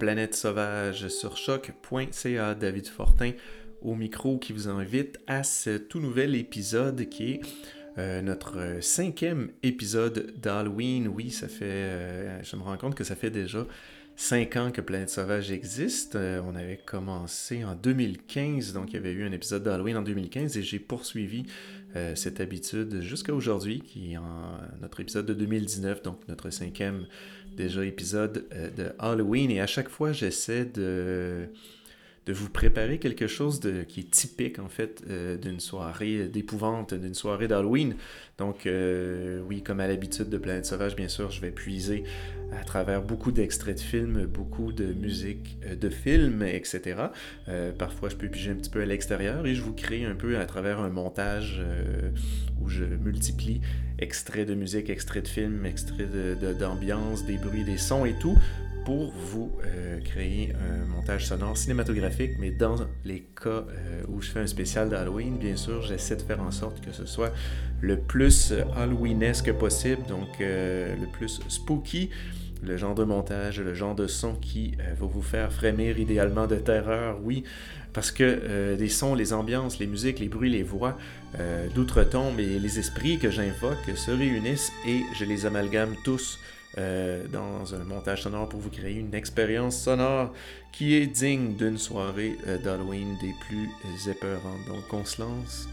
Planète Sauvage sur choc.ca. David Fortin au micro qui vous invite à ce tout nouvel épisode qui est euh, notre cinquième épisode d'Halloween. Oui, ça fait. Euh, je me rends compte que ça fait déjà cinq ans que Planète Sauvage existe. Euh, on avait commencé en 2015, donc il y avait eu un épisode d'Halloween en 2015 et j'ai poursuivi cette habitude jusqu'à aujourd'hui, qui est en notre épisode de 2019, donc notre cinquième déjà épisode de Halloween. Et à chaque fois, j'essaie de de vous préparer quelque chose de, qui est typique en fait euh, d'une soirée d'épouvante, d'une soirée d'Halloween. Donc euh, oui, comme à l'habitude de Planète Sauvage, bien sûr, je vais puiser à travers beaucoup d'extraits de films, beaucoup de musique euh, de films, etc. parfois, je peux piger un petit peu à l'extérieur et je vous crée un peu à travers un montage où je multiplie extraits de musique, extraits de films, extraits d'ambiance, de, des bruits, des sons et tout pour vous euh, créer un montage sonore cinématographique, mais dans les cas euh, où je fais un spécial d'Halloween, bien sûr, j'essaie de faire en sorte que ce soit le plus Halloweenesque possible, donc euh, le plus spooky, le genre de montage, le genre de son qui va vous faire frémir idéalement de terreur, oui, parce que les sons, les ambiances, les musiques, les bruits, les voix, d'outre-tombe et les esprits que j'invoque se réunissent et je les amalgame tous euh, dans un montage sonore pour vous créer une expérience sonore qui est digne d'une soirée euh, d'Halloween des plus épeurantes. Donc on se lance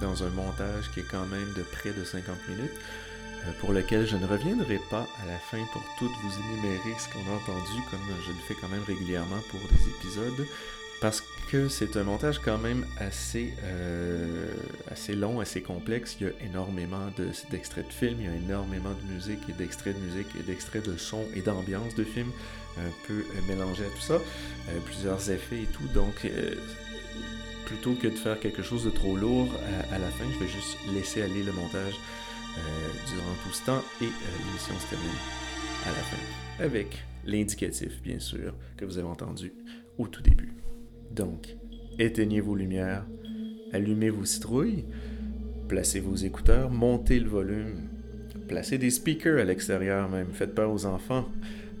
dans un montage qui est quand même de près de 50 minutes, euh, pour lequel je ne reviendrai pas à la fin pour tout vous énumérer ce qu'on a entendu, comme je le fais quand même régulièrement pour des épisodes parce que c'est un montage quand même assez, euh, assez long, assez complexe. Il y a énormément d'extraits de, films, il y a énormément de musique et d'extraits de musique et d'extraits de son et d'ambiance de films, un peu euh, mélangé à tout ça, euh, plusieurs effets et tout. Donc, plutôt que de faire quelque chose de trop lourd à, la fin, je vais juste laisser aller le montage durant tout ce temps et l'émission se termine à la fin avec l'indicatif, bien sûr, que vous avez entendu au tout début. Donc, éteignez vos lumières, allumez vos citrouilles, placez vos écouteurs, montez le volume, placez des speakers à l'extérieur même, faites peur aux enfants,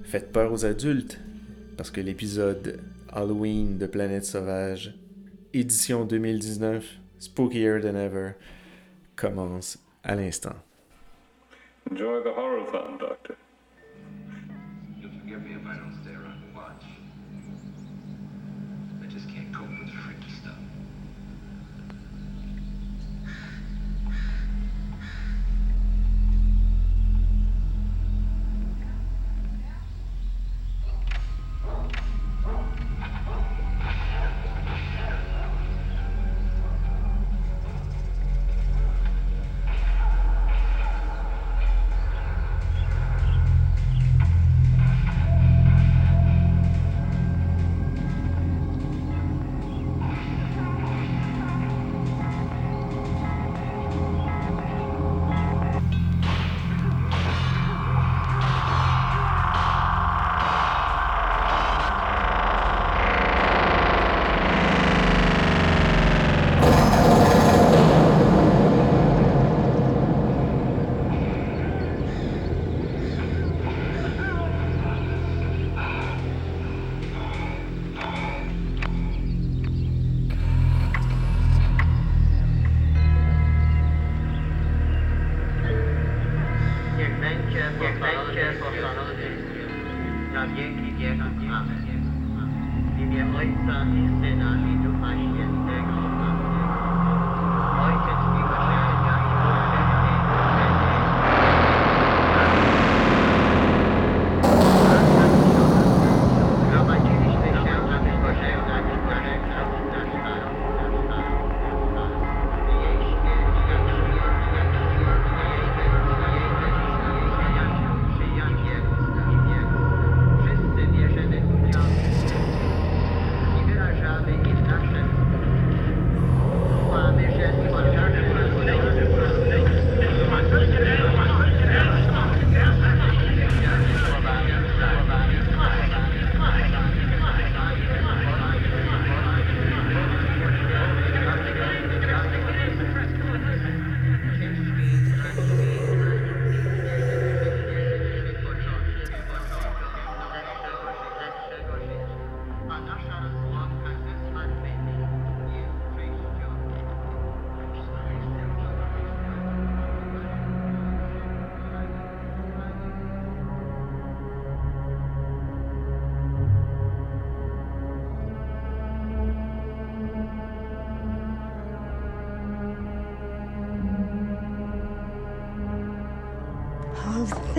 faites peur aux adultes, parce que l'épisode Halloween de Planète Sauvage, édition 2019, Spookier Than Ever, commence à l'instant. Enjoy the horror Doctor.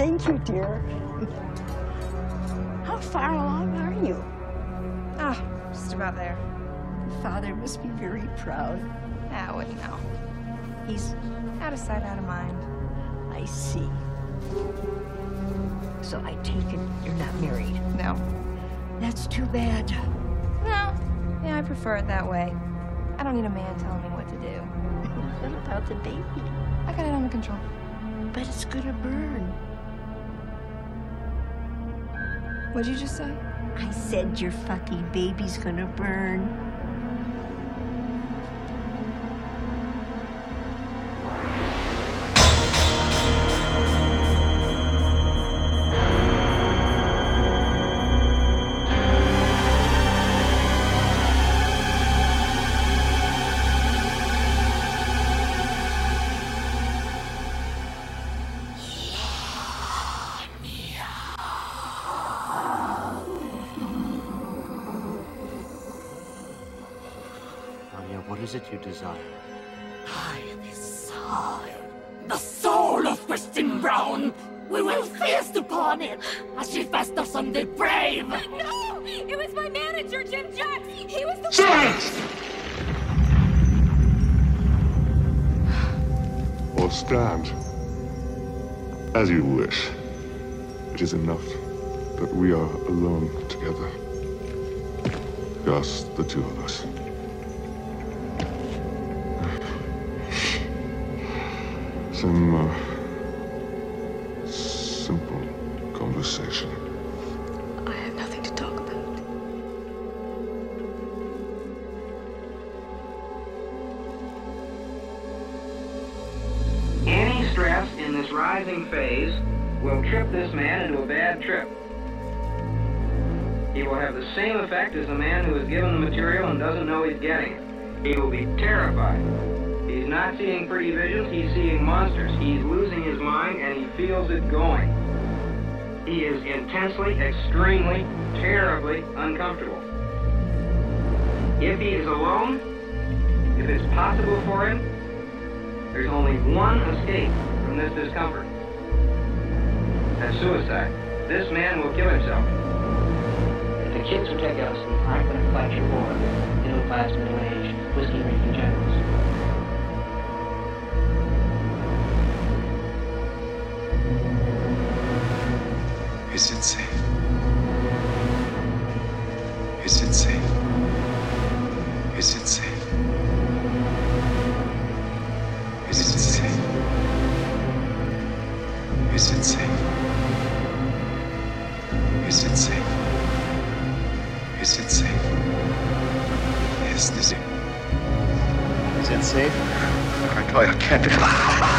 Thank you, dear. How far along are you? Ah, just about there. Father must be very proud. Ah, I wouldn't know. He's out of sight, out of mind. I see. So I take it you're not married. No. That's too bad. No. Yeah, I prefer it that way. I don't need a man telling me what to do. what about the baby? I got it under control. But it's gonna burn. What'd you just say? I said your fucking baby's gonna burn. It you desire? I desire the soul of Christine Brown. We will feast upon it as she festers on the brave. No! It was my manager, Jim Jacks! He was the Silence! Or stand. As you wish. It is enough that we are alone together. Just the two of us. Some uh, simple conversation. I have nothing to talk about. Any stress in this rising phase will trip this man into a bad trip. He will have the same effect as the man who is given the material and doesn't know he's getting it. He will be terrified. He's not seeing pretty visions, he's seeing monsters. He's losing his mind and he feels it going. He is intensely, extremely, terribly uncomfortable. If he is alone, if it's possible for him, there's only one escape from this discomfort. That's suicide. This man will kill himself. If the kids who take us aren't going to fight your war, middle-class, middle-aged, whiskey-drinking generals. Is it safe? Is it safe? Is it safe? Is it safe? Is it safe? Is it safe? Is it safe? Yes, this is. Is it safe? I tell you, I can't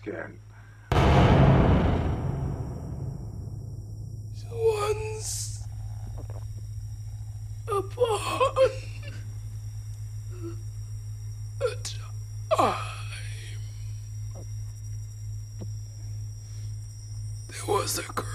skin. Once upon a time, there was a girl.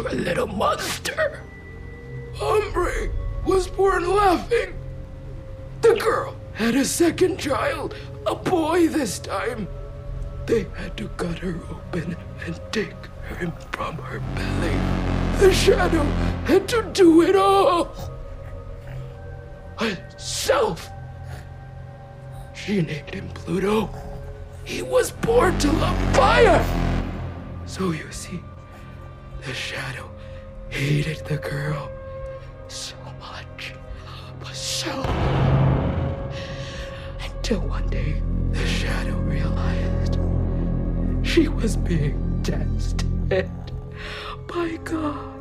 a little monster. Humphrey was born laughing. The girl had a second child, a boy this time. They had to cut her open and take him from her belly. The shadow had to do it all. Herself. She named him Pluto. He was born to love fire. So you see, the shadow hated the girl so much, but so. Until one day, the shadow realized she was being tested by God.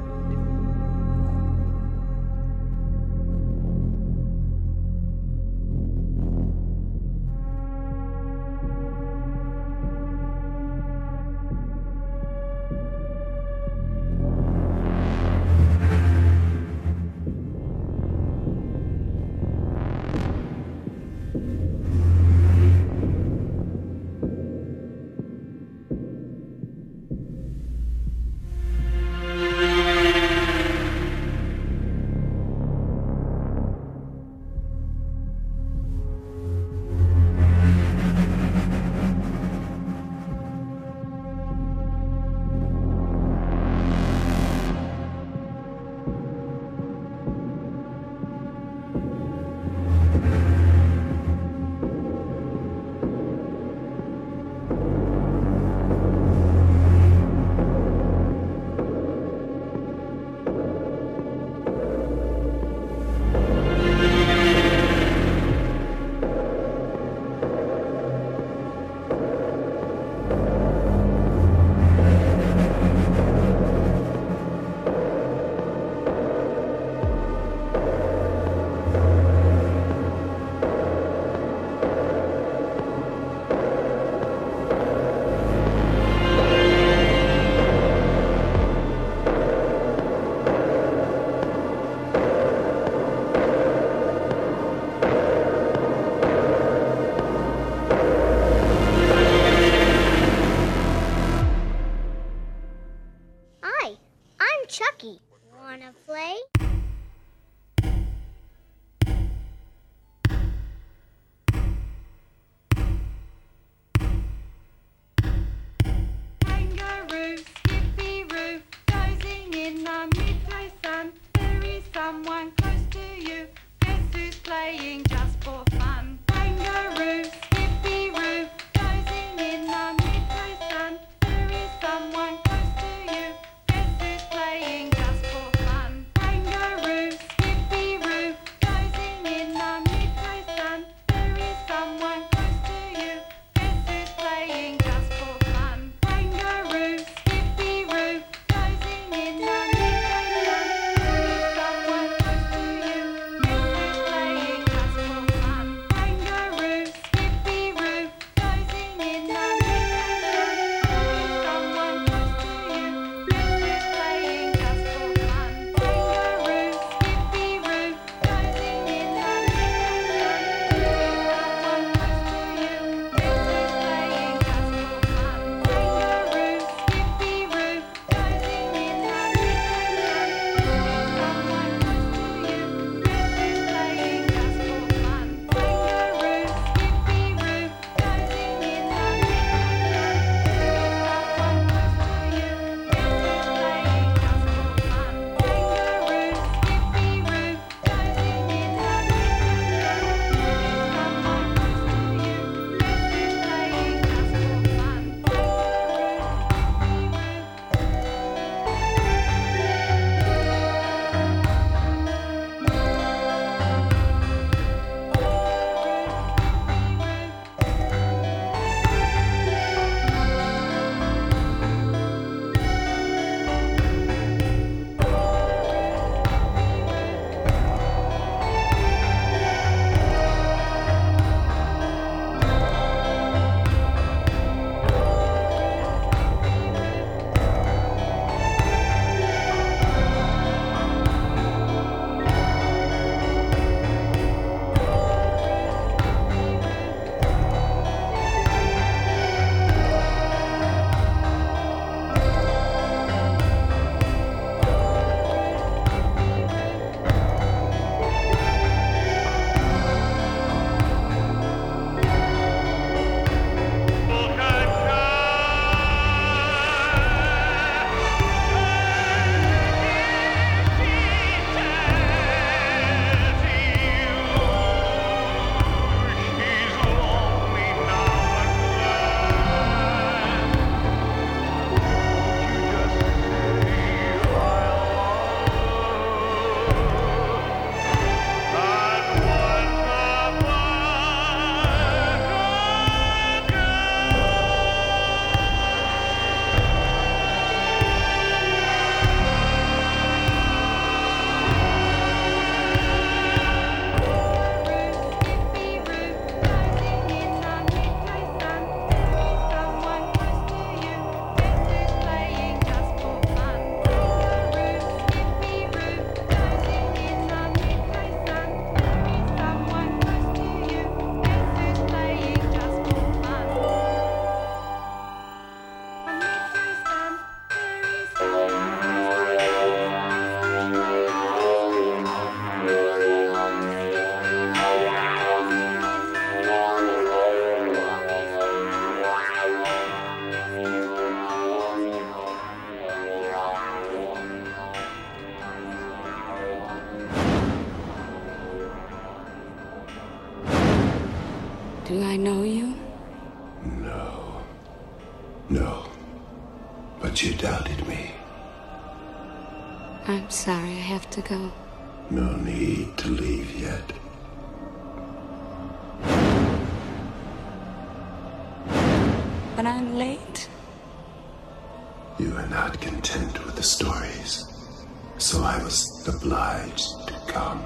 To come.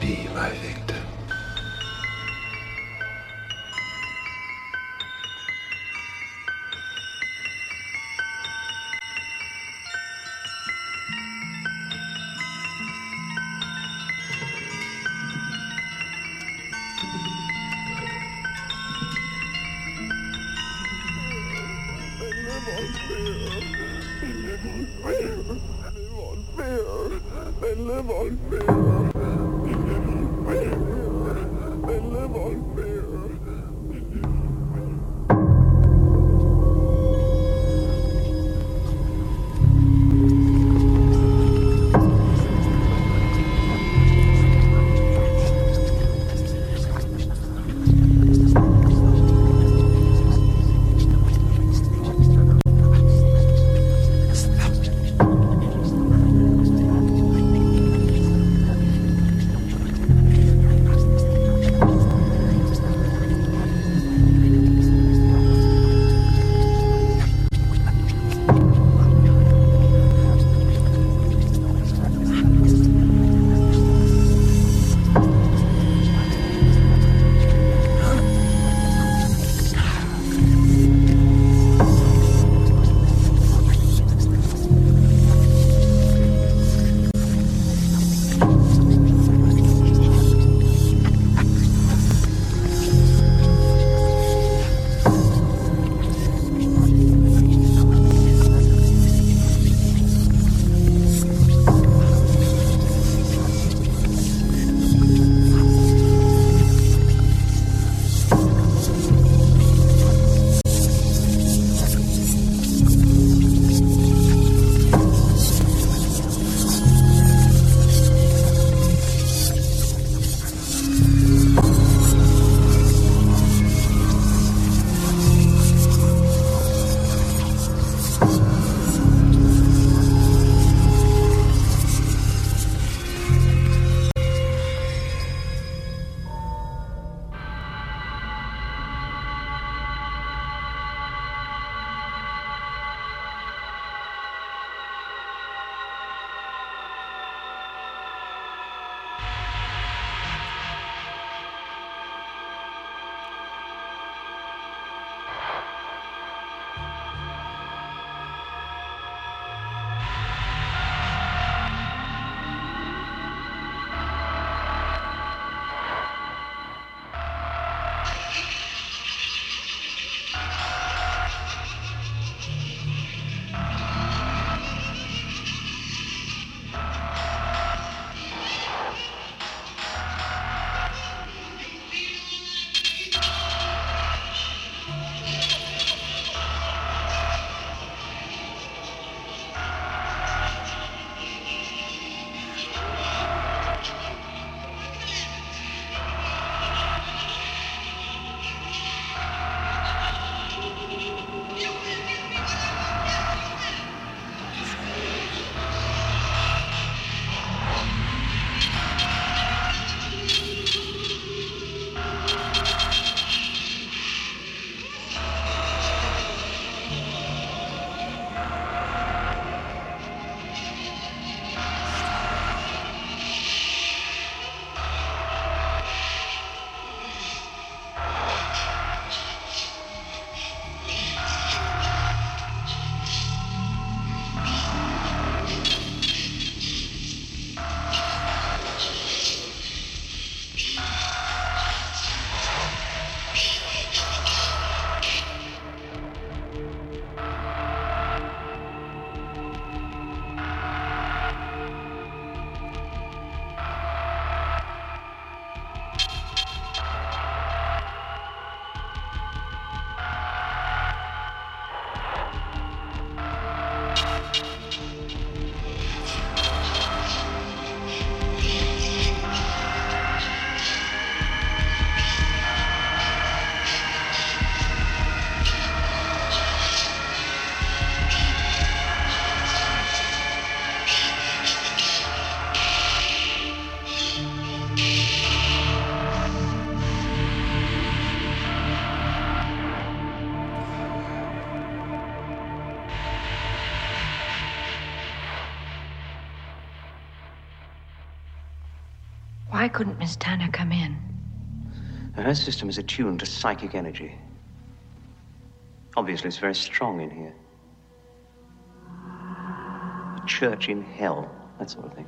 Be my victim. Couldn't Miss Tanner come in? Her system is attuned to psychic energy. Obviously, it's very strong in here. A church in hell, that sort of thing.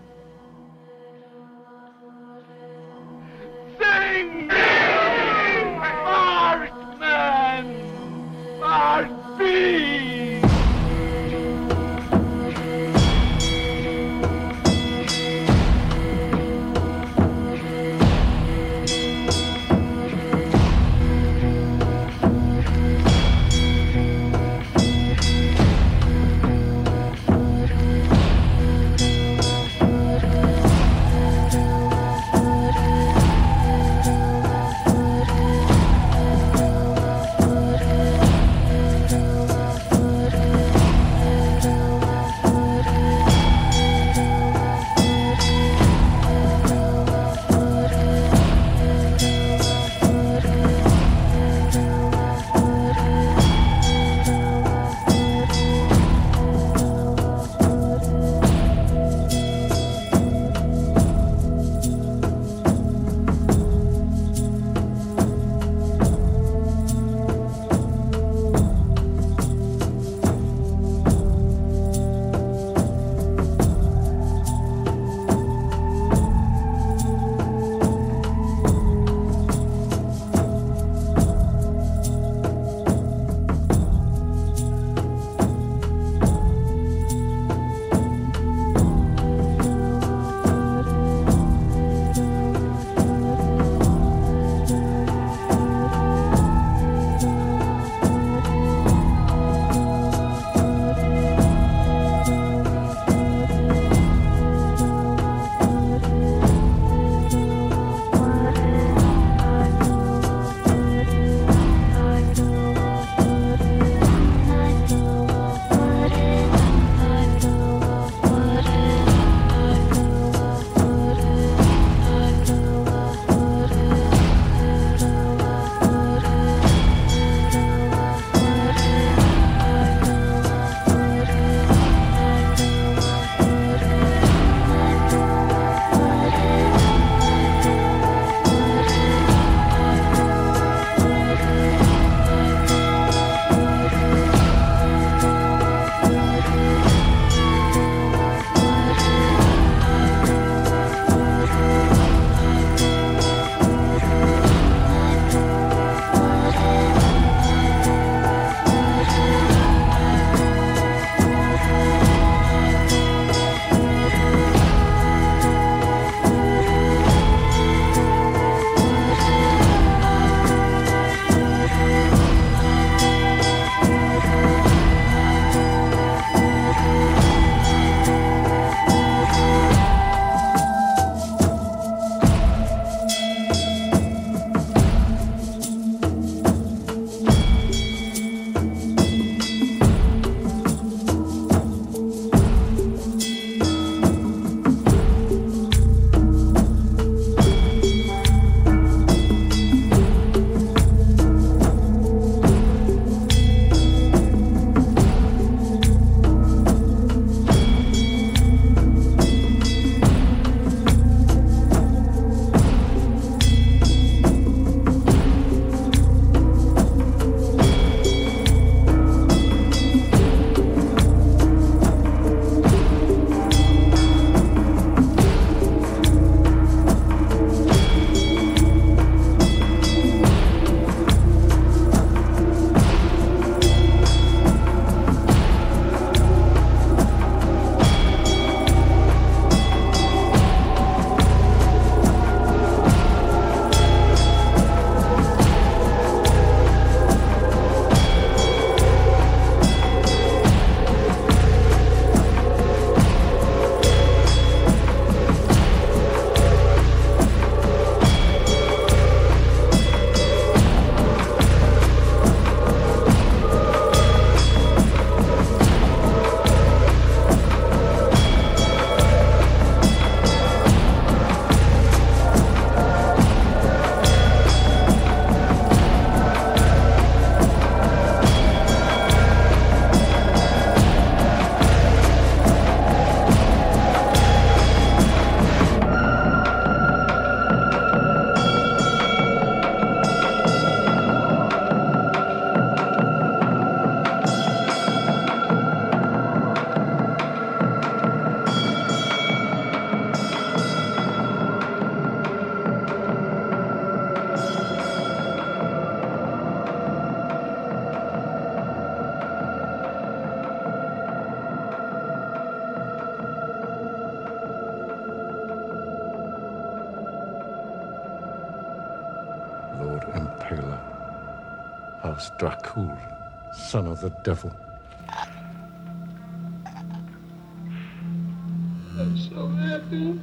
Lord Impaler. House Dracul, son of the devil. I'm so happy.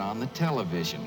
On the television.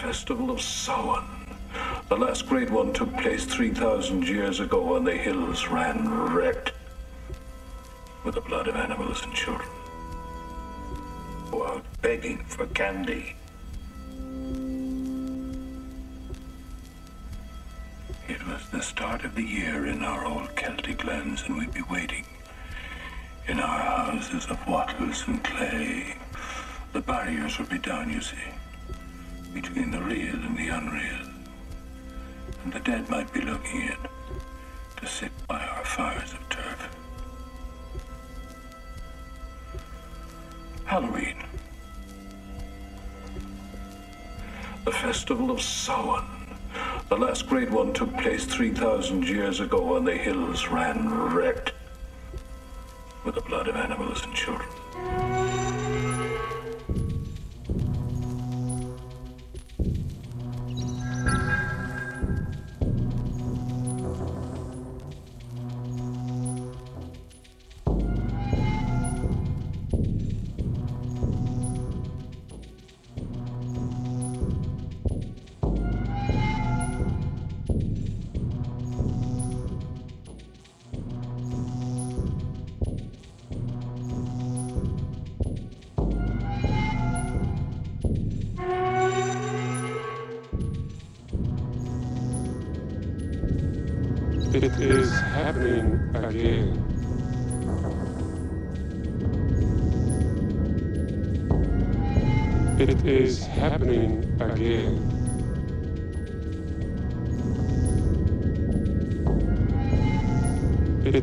Festival of Samhain. The last great one took place 3,000 years ago when the hills ran red with the blood of animals and children who out begging for candy. It was the start of the year in our old Celtic lands, and we'd be waiting in our houses of wattles and clay. The barriers would be down, you see, between the real and the unreal. And the dead might be looking in to sit by our fires of turf. Halloween. The Festival of Samhain. The last great one took place 3,000 years ago when the hills ran red with the blood of animals and children.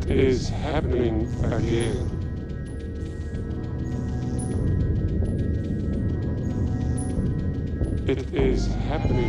Is happening again. It is happening